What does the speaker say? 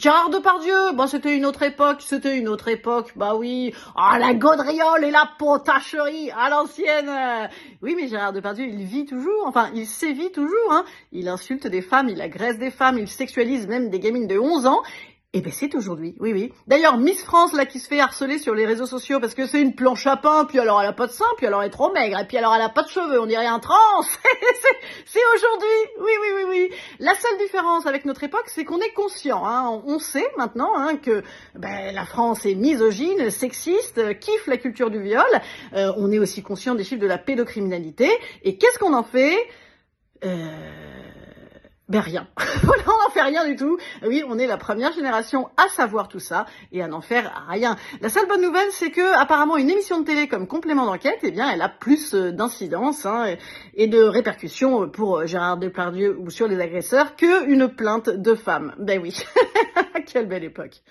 Gérard Depardieu, bah c'était une autre époque, c'était une autre époque, bah oui. Ah la gaudriole et la potacherie à l'ancienne. Oui mais Gérard Depardieu, il vit toujours, enfin il sévit toujours. Hein. Il insulte des femmes, il agresse des femmes, il sexualise même des gamines de 11 ans. Eh ben c'est aujourd'hui, oui oui. D'ailleurs Miss France là qui se fait harceler sur les réseaux sociaux parce que c'est une planche à pain, puis alors elle a pas de sein, puis alors elle est trop maigre, et puis alors elle a pas de cheveux, on dirait un trans. c'est aujourd'hui, oui. La seule différence avec notre époque, c'est qu'on est conscient, hein. on sait maintenant hein, que ben, la France est misogyne, sexiste, kiffe la culture du viol. Euh, on est aussi conscient des chiffres de la pédocriminalité. Et qu'est-ce qu'on en fait? Euh ben rien. rien du tout. Oui, on est la première génération à savoir tout ça et à n'en faire rien. La seule bonne nouvelle, c'est que apparemment une émission de télé comme complément d'enquête, eh bien, elle a plus euh, d'incidence hein, et de répercussions pour euh, Gérard Depardieu ou sur les agresseurs qu'une plainte de femme. Ben oui, quelle belle époque.